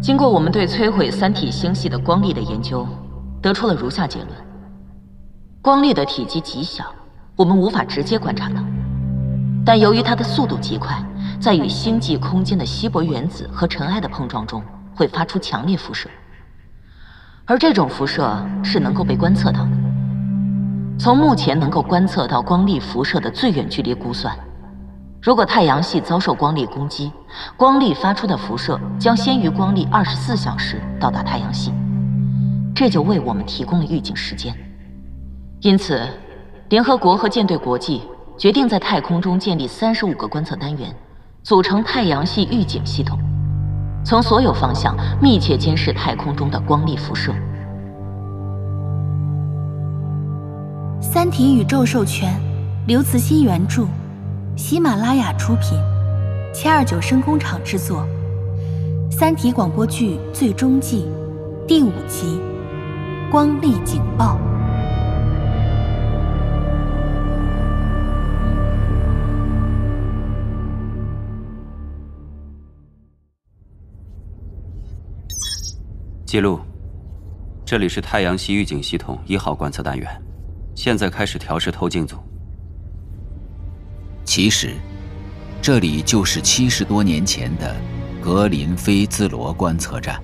经过我们对摧毁三体星系的光粒的研究，得出了如下结论：光粒的体积极小，我们无法直接观察到，但由于它的速度极快，在与星际空间的稀薄原子和尘埃的碰撞中，会发出强烈辐射，而这种辐射是能够被观测到的。从目前能够观测到光粒辐射的最远距离估算。如果太阳系遭受光粒攻击，光粒发出的辐射将先于光粒二十四小时到达太阳系，这就为我们提供了预警时间。因此，联合国和舰队国际决定在太空中建立三十五个观测单元，组成太阳系预警系统，从所有方向密切监视太空中的光粒辐射。《三体》宇宙授权，刘慈欣原著。喜马拉雅出品，七二九声工厂制作，《三体》广播剧最终季第五集《光力警报》。记录，这里是太阳系预警系统一号观测单元，现在开始调试透镜组。其实，这里就是七十多年前的格林菲兹罗观测站。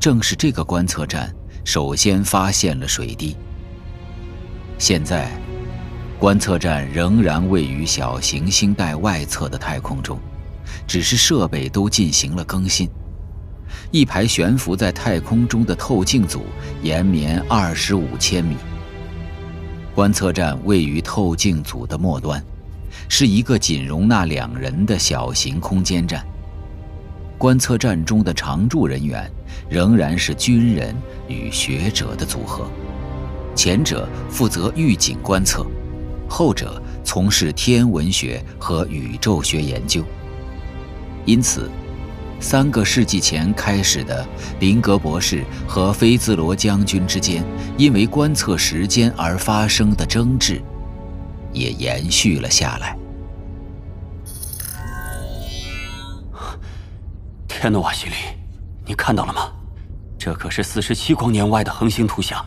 正是这个观测站首先发现了水滴。现在，观测站仍然位于小行星带外侧的太空中，只是设备都进行了更新。一排悬浮在太空中的透镜组延绵二十五千米。观测站位于透镜组的末端。是一个仅容纳两人的小型空间站。观测站中的常驻人员仍然是军人与学者的组合，前者负责预警观测，后者从事天文学和宇宙学研究。因此，三个世纪前开始的林格博士和菲兹罗将军之间因为观测时间而发生的争执。也延续了下来。天哪，瓦西里，你看到了吗？这可是四十七光年外的恒星图像，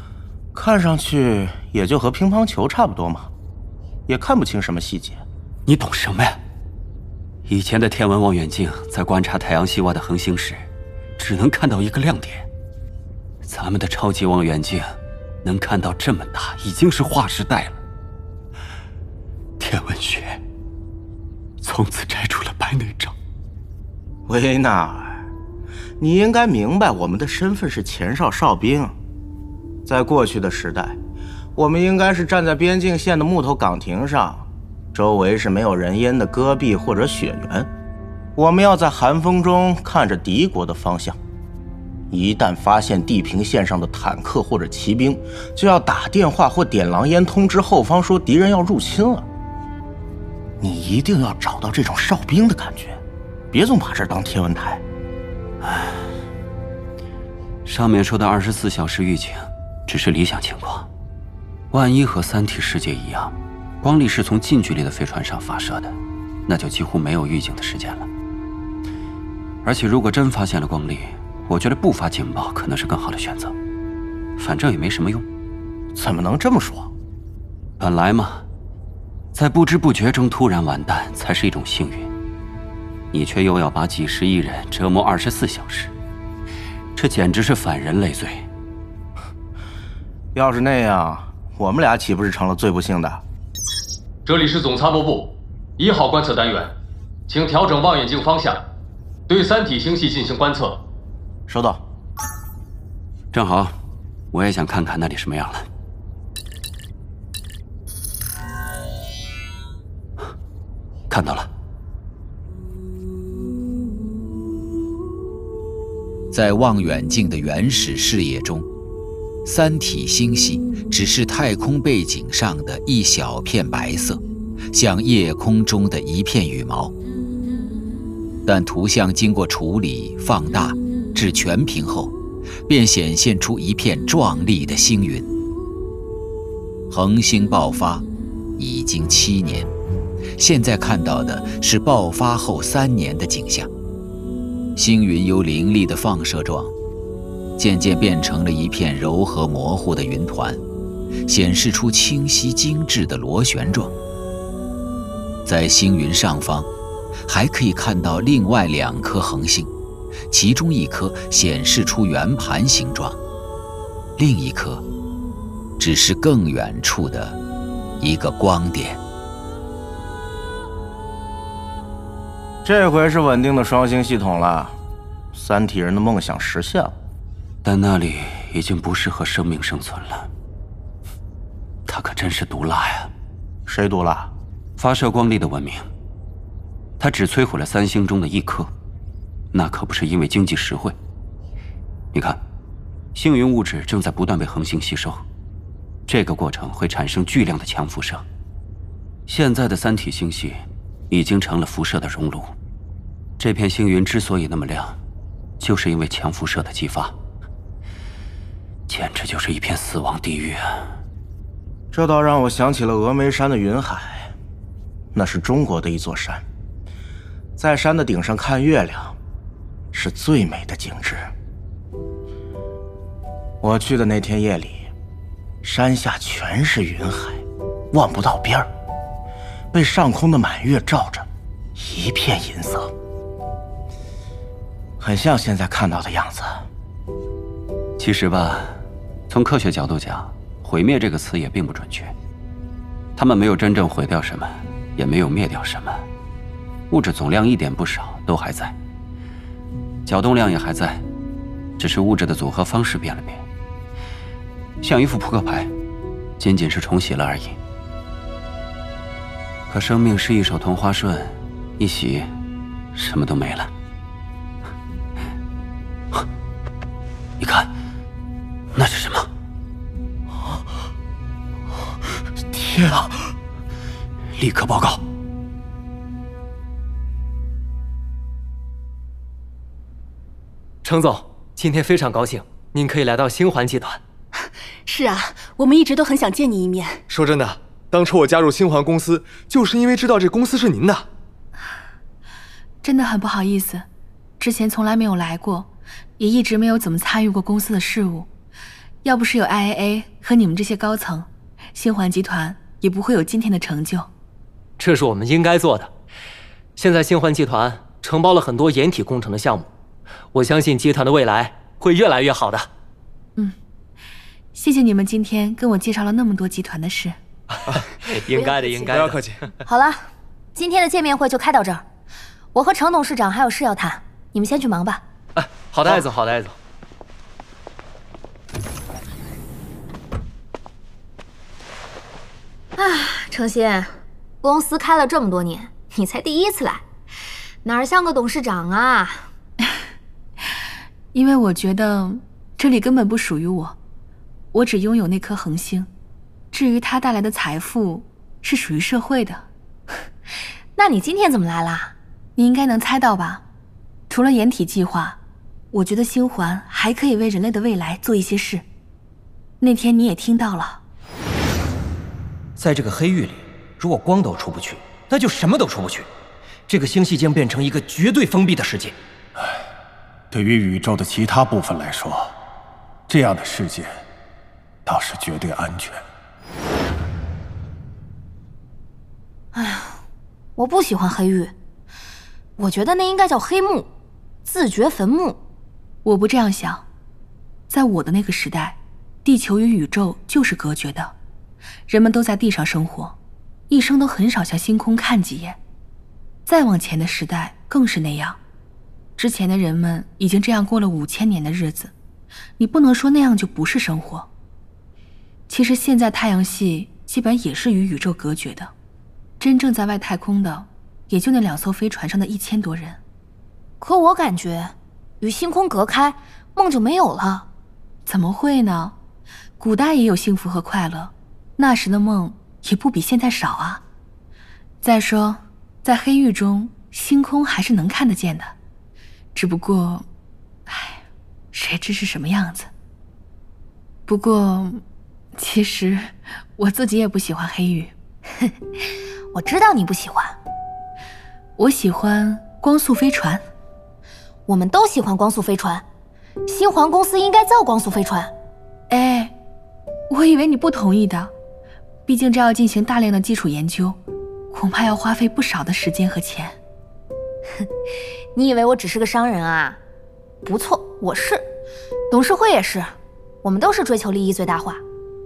看上去也就和乒乓球差不多嘛，也看不清什么细节。你懂什么呀？以前的天文望远镜在观察太阳系外的恒星时，只能看到一个亮点。咱们的超级望远镜能看到这么大，已经是划时代了。天文学从此摘除了白内障。维纳尔，你应该明白，我们的身份是前哨哨兵。在过去的时代，我们应该是站在边境线的木头岗亭上，周围是没有人烟的戈壁或者雪原。我们要在寒风中看着敌国的方向，一旦发现地平线上的坦克或者骑兵，就要打电话或点狼烟通知后方，说敌人要入侵了。你一定要找到这种哨兵的感觉，别总把这当天文台。唉，上面说的二十四小时预警，只是理想情况。万一和三体世界一样，光力是从近距离的飞船上发射的，那就几乎没有预警的时间了。而且如果真发现了光力，我觉得不发警报可能是更好的选择。反正也没什么用。怎么能这么说？本来嘛。在不知不觉中突然完蛋，才是一种幸运。你却又要把几十亿人折磨二十四小时，这简直是反人类罪。要是那样，我们俩岂不是成了最不幸的？这里是总参谋部一号观测单元，请调整望远镜方向，对三体星系进行观测。收到。正好，我也想看看那里什么样了。看到了，在望远镜的原始视野中，三体星系只是太空背景上的一小片白色，像夜空中的一片羽毛。但图像经过处理、放大至全屏后，便显现出一片壮丽的星云。恒星爆发已经七年。现在看到的是爆发后三年的景象，星云由凌厉的放射状，渐渐变成了一片柔和模糊的云团，显示出清晰精致的螺旋状。在星云上方，还可以看到另外两颗恒星，其中一颗显示出圆盘形状，另一颗只是更远处的一个光点。这回是稳定的双星系统了，三体人的梦想实现了。但那里已经不适合生命生存了。他可真是毒辣呀！谁毒辣？发射光粒的文明。他只摧毁了三星中的一颗，那可不是因为经济实惠。你看，星云物质正在不断被恒星吸收，这个过程会产生巨量的强辐射。现在的三体星系。已经成了辐射的熔炉。这片星云之所以那么亮，就是因为强辐射的激发，简直就是一片死亡地狱啊！这倒让我想起了峨眉山的云海，那是中国的一座山，在山的顶上看月亮，是最美的景致。我去的那天夜里，山下全是云海，望不到边儿。被上空的满月照着，一片银色，很像现在看到的样子。其实吧，从科学角度讲，“毁灭”这个词也并不准确。他们没有真正毁掉什么，也没有灭掉什么，物质总量一点不少，都还在，角动量也还在，只是物质的组合方式变了变，像一副扑克牌，仅仅是重洗了而已。可生命是一手同花顺，一洗，什么都没了。你看，那是什么？天啊！立刻报告。程总，今天非常高兴，您可以来到星环集团。是啊，我们一直都很想见你一面。说真的。当初我加入星环公司，就是因为知道这公司是您的。真的很不好意思，之前从来没有来过，也一直没有怎么参与过公司的事务。要不是有 IAA 和你们这些高层，星环集团也不会有今天的成就。这是我们应该做的。现在星环集团承包了很多掩体工程的项目，我相信集团的未来会越来越好的。嗯，谢谢你们今天跟我介绍了那么多集团的事。应该的，应该的。不要客气。好了，今天的见面会就开到这儿。我和程董事长还有事要谈，你们先去忙吧。哎，好的，艾总，好的，艾总。啊，程鑫，公司开了这么多年，你才第一次来，哪像个董事长啊？因为我觉得这里根本不属于我，我只拥有那颗恒星。至于它带来的财富，是属于社会的。那你今天怎么来啦？你应该能猜到吧？除了掩体计划，我觉得星环还可以为人类的未来做一些事。那天你也听到了，在这个黑域里，如果光都出不去，那就什么都出不去。这个星系将变成一个绝对封闭的世界。唉，对于宇宙的其他部分来说，这样的世界倒是绝对安全。哎呀，我不喜欢黑域，我觉得那应该叫黑幕，自掘坟墓。我不这样想，在我的那个时代，地球与宇宙就是隔绝的，人们都在地上生活，一生都很少向星空看几眼。再往前的时代更是那样，之前的人们已经这样过了五千年的日子，你不能说那样就不是生活。其实现在太阳系基本也是与宇宙隔绝的。真正在外太空的，也就那两艘飞船上的一千多人。可我感觉，与星空隔开，梦就没有了。怎么会呢？古代也有幸福和快乐，那时的梦也不比现在少啊。再说，在黑域中，星空还是能看得见的，只不过，唉，谁知是什么样子。不过，其实我自己也不喜欢黑域。我知道你不喜欢，我喜欢光速飞船。我们都喜欢光速飞船，星环公司应该造光速飞船。哎，我以为你不同意的，毕竟这要进行大量的基础研究，恐怕要花费不少的时间和钱。哼，你以为我只是个商人啊？不错，我是，董事会也是，我们都是追求利益最大化，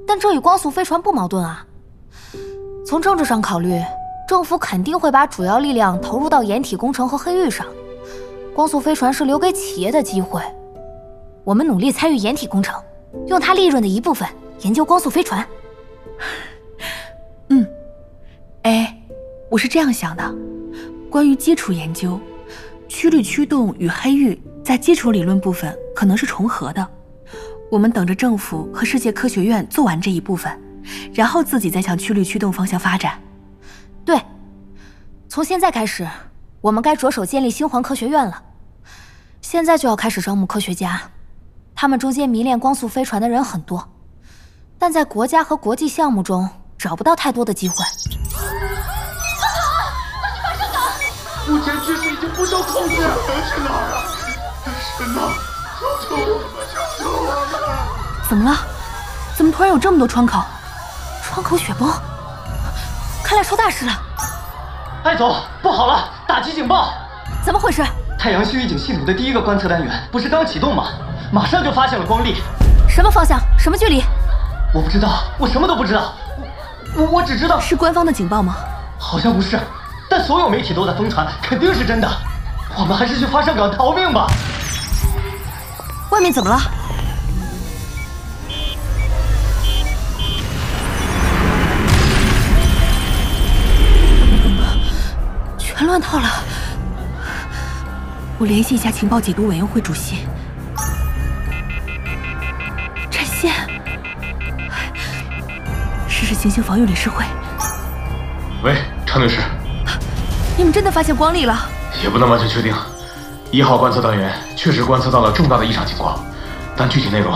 但这与光速飞船不矛盾啊。从政治上考虑，政府肯定会把主要力量投入到掩体工程和黑域上。光速飞船是留给企业的机会，我们努力参与掩体工程，用它利润的一部分研究光速飞船。嗯，哎，我是这样想的，关于基础研究，曲率驱动与黑域在基础理论部分可能是重合的，我们等着政府和世界科学院做完这一部分，然后自己再向曲率驱动方向发展。对，从现在开始。我们该着手建立星环科学院了，现在就要开始招募科学家，他们中间迷恋光速飞船的人很多，但在国家和国际项目中找不到太多的机会。目前局势已经不受控制，能去哪儿啊？神呐，求求我们，求求我们！怎么了？怎么突然有这么多窗口？窗口雪崩，看来出大事了。艾总，不好了！打击警报！怎么回事？太阳系预警系统的第一个观测单元不是刚启动吗？马上就发现了光粒。什么方向？什么距离？我不知道，我什么都不知道。我我只知道是官方的警报吗？好像不是，但所有媒体都在疯传，肯定是真的。我们还是去发射港逃命吧。外面怎么了？乱套了！我联系一下情报解读委员会主席。占线。试试行星防御理事会。喂，常女士。你们真的发现光力了？也不能完全确定。一号观测单元确实观测到了重大的异常情况，但具体内容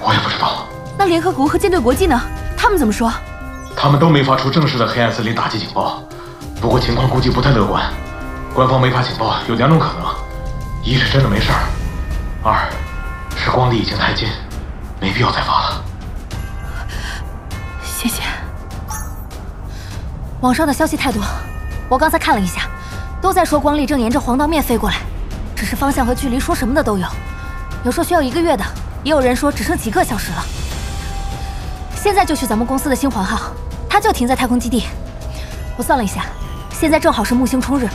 我也不知道。那联合国和舰队国际呢？他们怎么说？他们都没发出正式的黑暗森林打击警报。不过情况估计不太乐观，官方没发警报有两种可能：一是真的没事儿，二是光力已经太近，没必要再发了。谢谢。网上的消息太多，我刚才看了一下，都在说光力正沿着黄道面飞过来，只是方向和距离说什么的都有，有说需要一个月的，也有人说只剩几个小时了。现在就去咱们公司的星环号，它就停在太空基地。我算了一下。现在正好是木星冲日，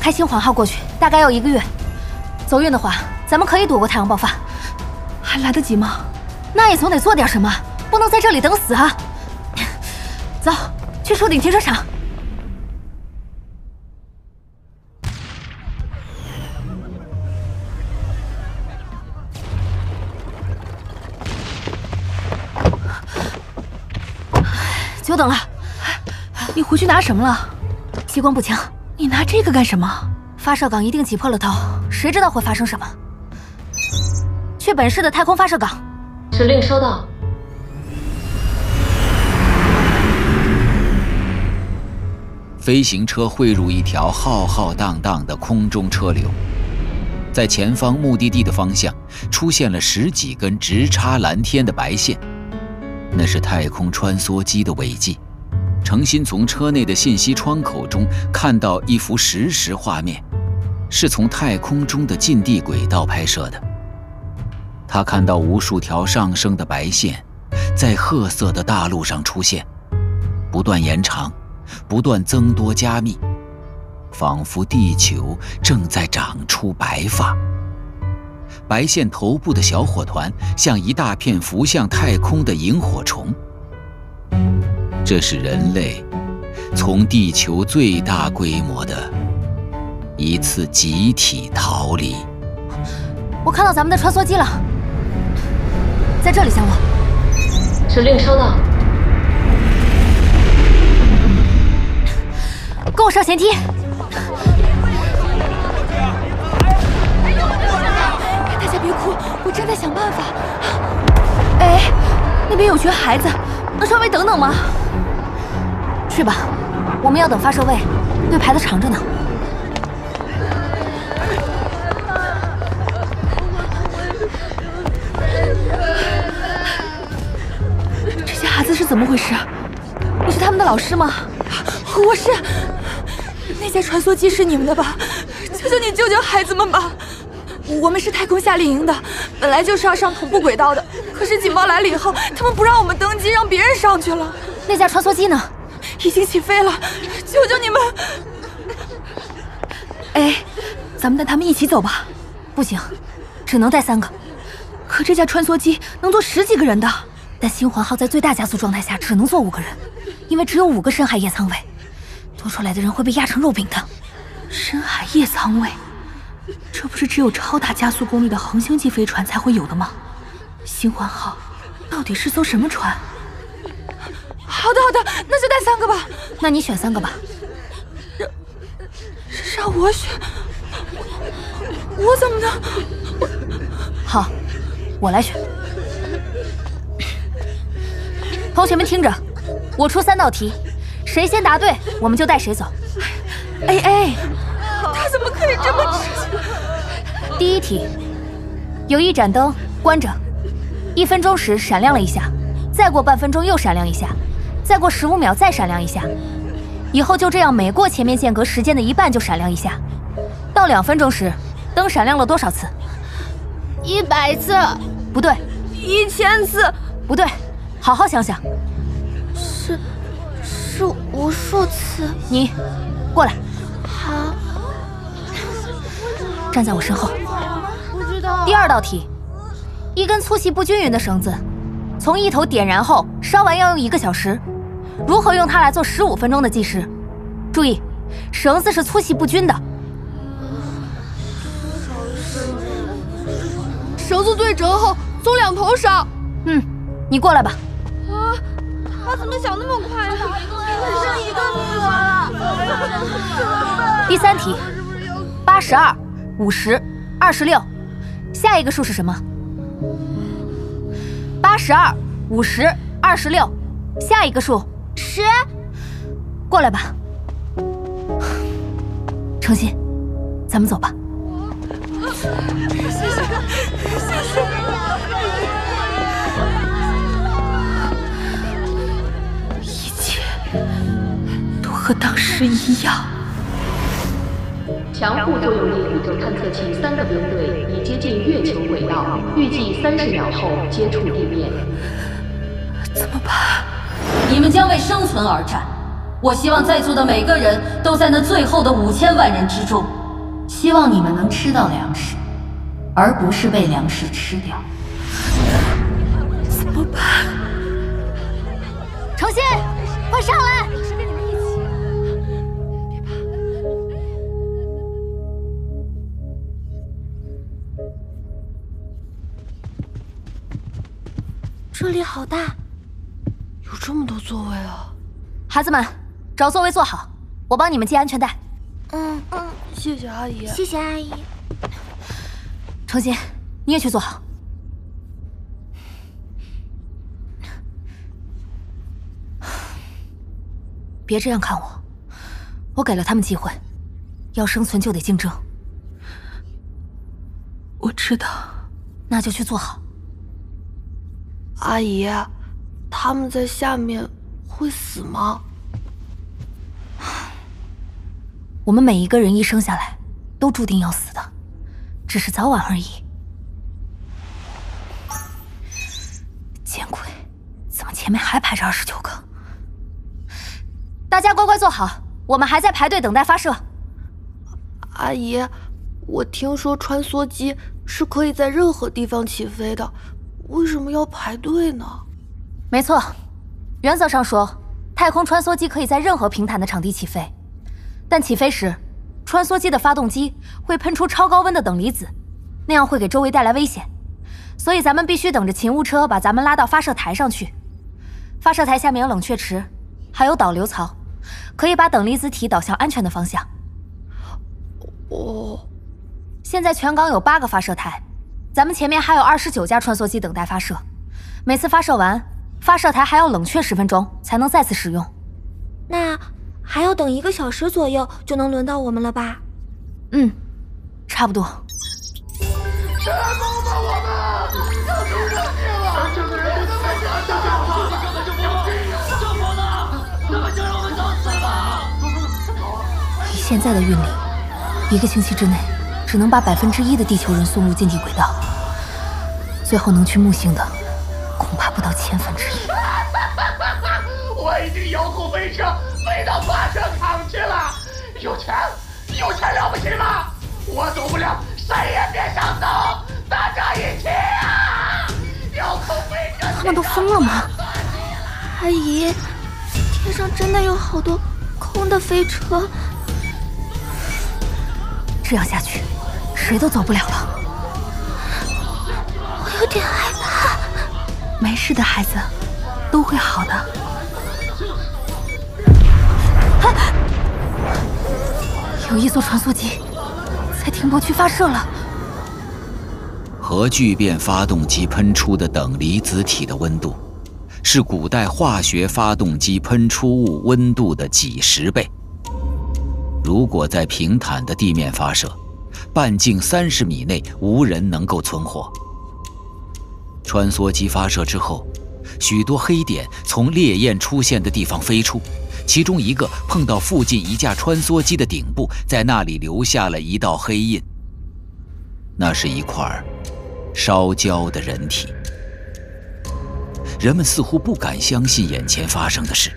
开星环号过去大概要一个月。走运的话，咱们可以躲过太阳爆发，还来得及吗？那也总得做点什么，不能在这里等死啊！走，去树顶停车场。久等了，你回去拿什么了？激光步枪，你拿这个干什么？发射港一定挤破了头，谁知道会发生什么？去本市的太空发射港。指令收到。飞行车汇入一条浩浩荡荡的空中车流，在前方目的地的方向出现了十几根直插蓝天的白线，那是太空穿梭机的尾迹。程心从车内的信息窗口中看到一幅实时画面，是从太空中的近地轨道拍摄的。他看到无数条上升的白线，在褐色的大陆上出现，不断延长，不断增多加密，仿佛地球正在长出白发。白线头部的小火团像一大片浮向太空的萤火虫。这是人类从地球最大规模的一次集体逃离。我看到咱们的穿梭机了，在这里降落。指令收到。跟我上舷梯。大家别哭，我正在想办法。哎，那边有群孩子，能稍微等等吗去吧我们要等发射位队排的长着呢。这些孩子是怎么回事？你是他们的老师吗？我是那架穿梭机是你们的吧？求求你救救孩子们吧。我们是太空夏令营的本来就是要上同步轨道的。可是警报来了以后，他们不让我们登机，让别人上去了。那架穿梭机呢？已经起飞了，求求你们！哎，咱们带他们一起走吧。不行，只能带三个。可这架穿梭机能坐十几个人的，但星环号在最大加速状态下只能坐五个人，因为只有五个深海夜仓位，多出来的人会被压成肉饼的。深海夜仓位，这不是只有超大加速功率的恒星级飞船才会有的吗？星环号到底是艘什么船？好的好的，那就带三个吧。那你选三个吧。让让我选，我怎么能？好，我来选。同学们听着，我出三道题，谁先答对，我们就带谁走。哎哎，他怎么可以这么直接？第一题，有一盏灯关着，一分钟时闪亮了一下，再过半分钟又闪亮一下。再过十五秒，再闪亮一下，以后就这样，每过前面间隔时间的一半就闪亮一下。到两分钟时，灯闪亮了多少次？一百次？不对。一千次？不对。好好想想。是，是无数次。你，过来。好。站在我身后。不知道。第二道题，一根粗细不均匀的绳子，从一头点燃后烧完要用一个小时。如何用它来做十五分钟的计时？注意，绳子是粗细不均的。绳子对折后从两头烧。嗯，你过来吧。啊，他怎么想那么快呢？只剩一个名额了。第三题，八十二、五十、二十六，下一个数是什么？八十二、五十、二十六，下一个数。十，过来吧，程心，咱们走吧。谢谢，谢谢。一切都和当时一样。强互作用力宇宙探测器三个编队已接近月球轨道，预计三十秒后接触地面。怎么办？你们将为生存而战，我希望在座的每个人都在那最后的五千万人之中。希望你们能吃到粮食，而不是被粮食吃掉。怎么办？程心，快上来！这里好大。有这么多座位啊！孩子们，找座位坐好，我帮你们系安全带。嗯嗯，谢谢阿姨。谢谢阿姨。程心，你也去坐好。别这样看我，我给了他们机会，要生存就得竞争。我知道，那就去做好。阿姨。他们在下面会死吗？我们每一个人一生下来都注定要死的，只是早晚而已。见鬼！怎么前面还排着二十九个？大家乖乖坐好，我们还在排队等待发射。阿姨，我听说穿梭机是可以在任何地方起飞的，为什么要排队呢？没错，原则上说，太空穿梭机可以在任何平坦的场地起飞，但起飞时，穿梭机的发动机会喷出超高温的等离子，那样会给周围带来危险，所以咱们必须等着勤务车把咱们拉到发射台上去。发射台下面有冷却池，还有导流槽，可以把等离子体导向安全的方向。哦，现在全港有八个发射台，咱们前面还有二十九架穿梭机等待发射，每次发射完。发射台还要冷却十分钟才能再次使用，那还要等一个小时左右就能轮到我们了吧？嗯，差不多。谁来帮帮我们？要出人命了！这个人不能再这样下去了！救火呢？救火呢？怎么就让现在的运力，一个星期之内只能把百分之一的地球人送入近地轨道，最后能去木星的，恐怕不到千分之一。我已经遥控飞车飞到发射场去了，有钱，有钱了不起吗？我走不了，谁也别想走，大家一起啊！遥控飞车，他们都疯了吗？阿姨，天上真的有好多空的飞车，这样下去，谁都走不了了。没事的，孩子，都会好的。有一艘穿梭机在停泊区发射了。核聚变发动机喷出的等离子体的温度，是古代化学发动机喷出物温度的几十倍。如果在平坦的地面发射，半径三十米内无人能够存活。穿梭机发射之后，许多黑点从烈焰出现的地方飞出，其中一个碰到附近一架穿梭机的顶部，在那里留下了一道黑印。那是一块烧焦的人体。人们似乎不敢相信眼前发生的事。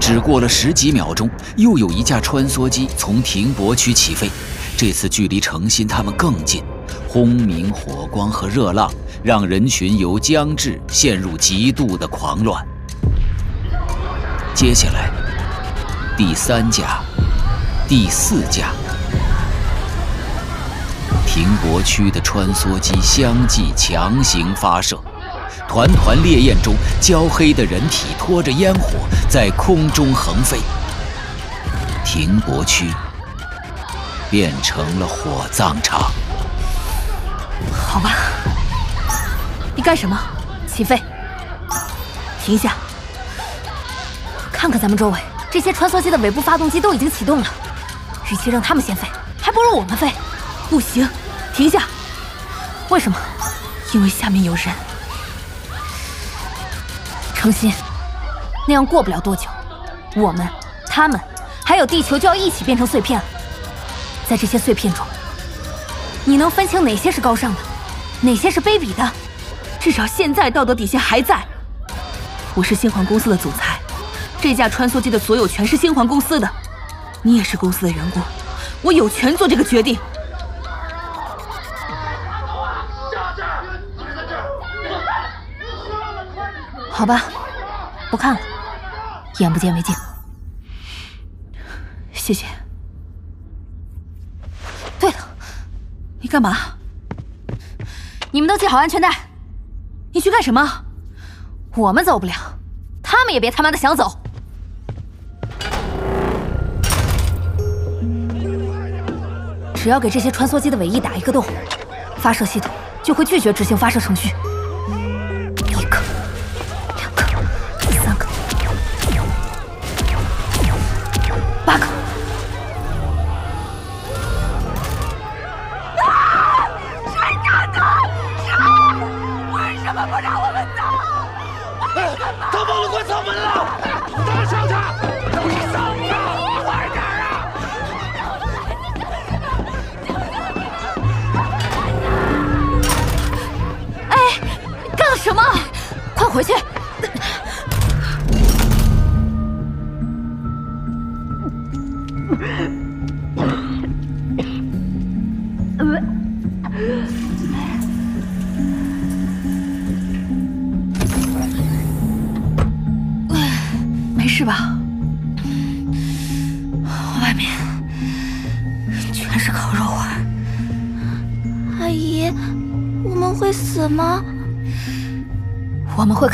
只过了十几秒钟，又有一架穿梭机从停泊区起飞，这次距离诚心他们更近。轰鸣、火光和热浪让人群由僵滞陷入极度的狂乱。接下来，第三架、第四架，停泊区的穿梭机相继强行发射，团团烈焰中，焦黑的人体拖着烟火在空中横飞。停泊区变成了火葬场。好吧，你干什么？起飞！停下！看看咱们周围，这些穿梭机的尾部发动机都已经启动了。与其让他们先飞，还不如我们飞。不行，停下！为什么？因为下面有人。程心，那样过不了多久，我们、他们，还有地球就要一起变成碎片了。在这些碎片中，你能分清哪些是高尚的？哪些是卑鄙的？至少现在道德底线还在。我是星环公司的总裁，这架穿梭机的所有权是星环公司的。你也是公司的员工，我有权做这个决定。好吧，不看了，眼不见为净。谢谢。对了，你干嘛？你们都系好安全带。你去干什么？我们走不了，他们也别他妈的想走。只要给这些穿梭机的尾翼打一个洞，发射系统就会拒绝执行发射程序。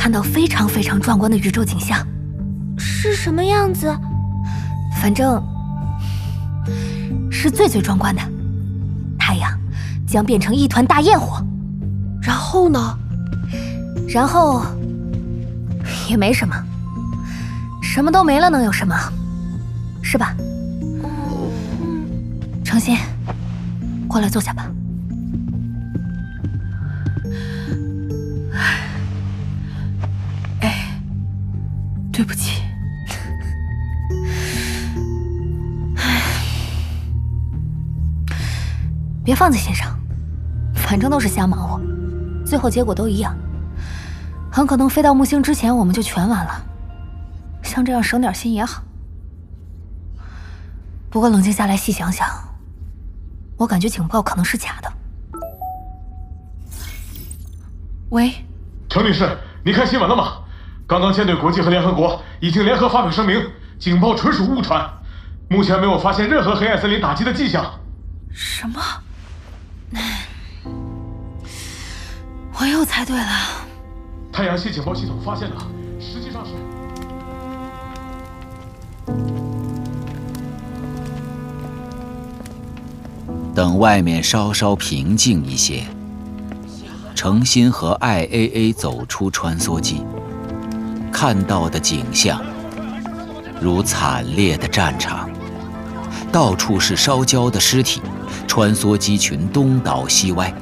看到非常非常壮观的宇宙景象。是什么样子？反正是最最壮观的。太阳将变成一团大焰火，然后呢？然后也没什么，什么都没了，能有什么？是吧？程心，过来坐下吧。对不起。哎，别放在心上，反正都是瞎忙活，最后结果都一样，很可能飞到木星之前我们就全完了。像这样省点心也好。不过冷静下来细想想，我感觉警报可能是假的。喂，程女士，你看新闻了吗？刚刚舰队国际和联合国已经联合发表声明，警报纯属误传，目前没有发现任何黑暗森林打击的迹象。什么？我又猜对了。太阳系警报系统发现的，实际上是……等外面稍稍平静一些，程心和 IAA 走出穿梭机，看到的景象如惨烈的战场，到处是烧焦的尸体，穿梭机群东倒西歪，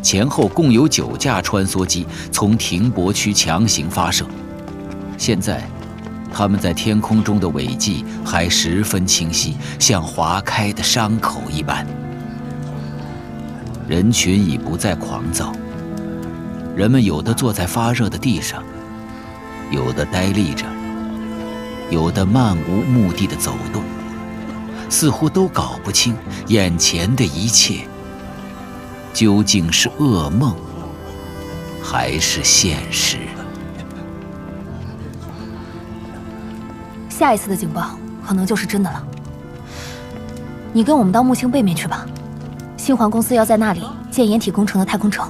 前后共有九架穿梭机从停泊区强行发射，现在。他们在天空中的尾迹还十分清晰，像划开的伤口一般。人群已不再狂躁，人们有的坐在发热的地上，有的呆立着，有的漫无目的的走动，似乎都搞不清眼前的一切究竟是噩梦还是现实。下一次的警报可能就是真的了。你跟我们到木星背面去吧，星环公司要在那里建掩体工程的太空城。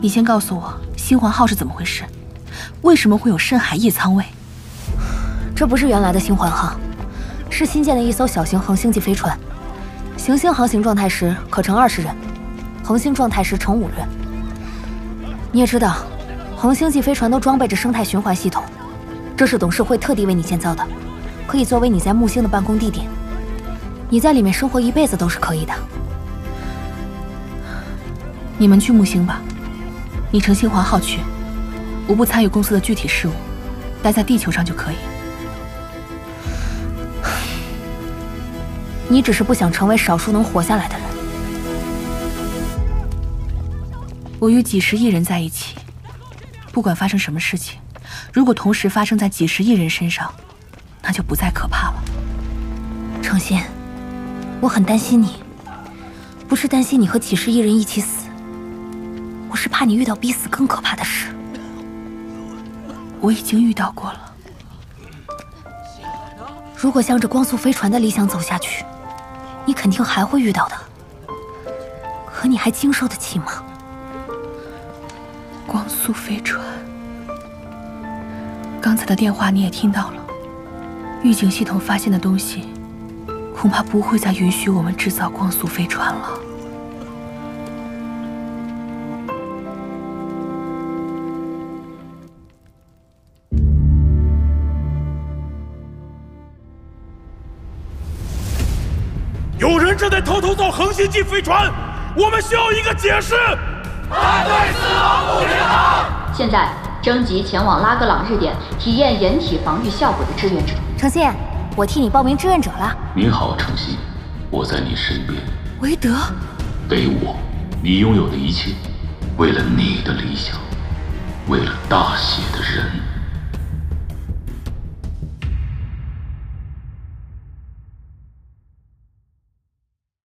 你先告诉我，星环号是怎么回事？为什么会有深海翼舱位？这不是原来的星环号，是新建的一艘小型恒星级飞船。行星航行状态时可乘二十人，恒星状态时乘五人。你也知道，恒星级飞船都装备着生态循环系统。这是董事会特地为你建造的，可以作为你在木星的办公地点。你在里面生活一辈子都是可以的。你们去木星吧，你乘星环号去，我不参与公司的具体事务，待在地球上就可以。你只是不想成为少数能活下来的人。我与几十亿人在一起，不管发生什么事情。如果同时发生在几十亿人身上，那就不再可怕了。程心，我很担心你，不是担心你和几十亿人一起死，我是怕你遇到比死更可怕的事。我已经遇到过了。如果向着光速飞船的理想走下去，你肯定还会遇到的。可你还经受得起吗？光速飞船。刚才的电话你也听到了，预警系统发现的东西，恐怕不会再允许我们制造光速飞船了。在偷偷造恒星际飞船，我们需要一个解释。反对四号不停航。现在。征集前往拉格朗日点体验掩体防御效果的志愿者。程心，我替你报名志愿者了。你好，程心，我在你身边。韦德，给我你拥有的一切，为了你的理想，为了大写的人。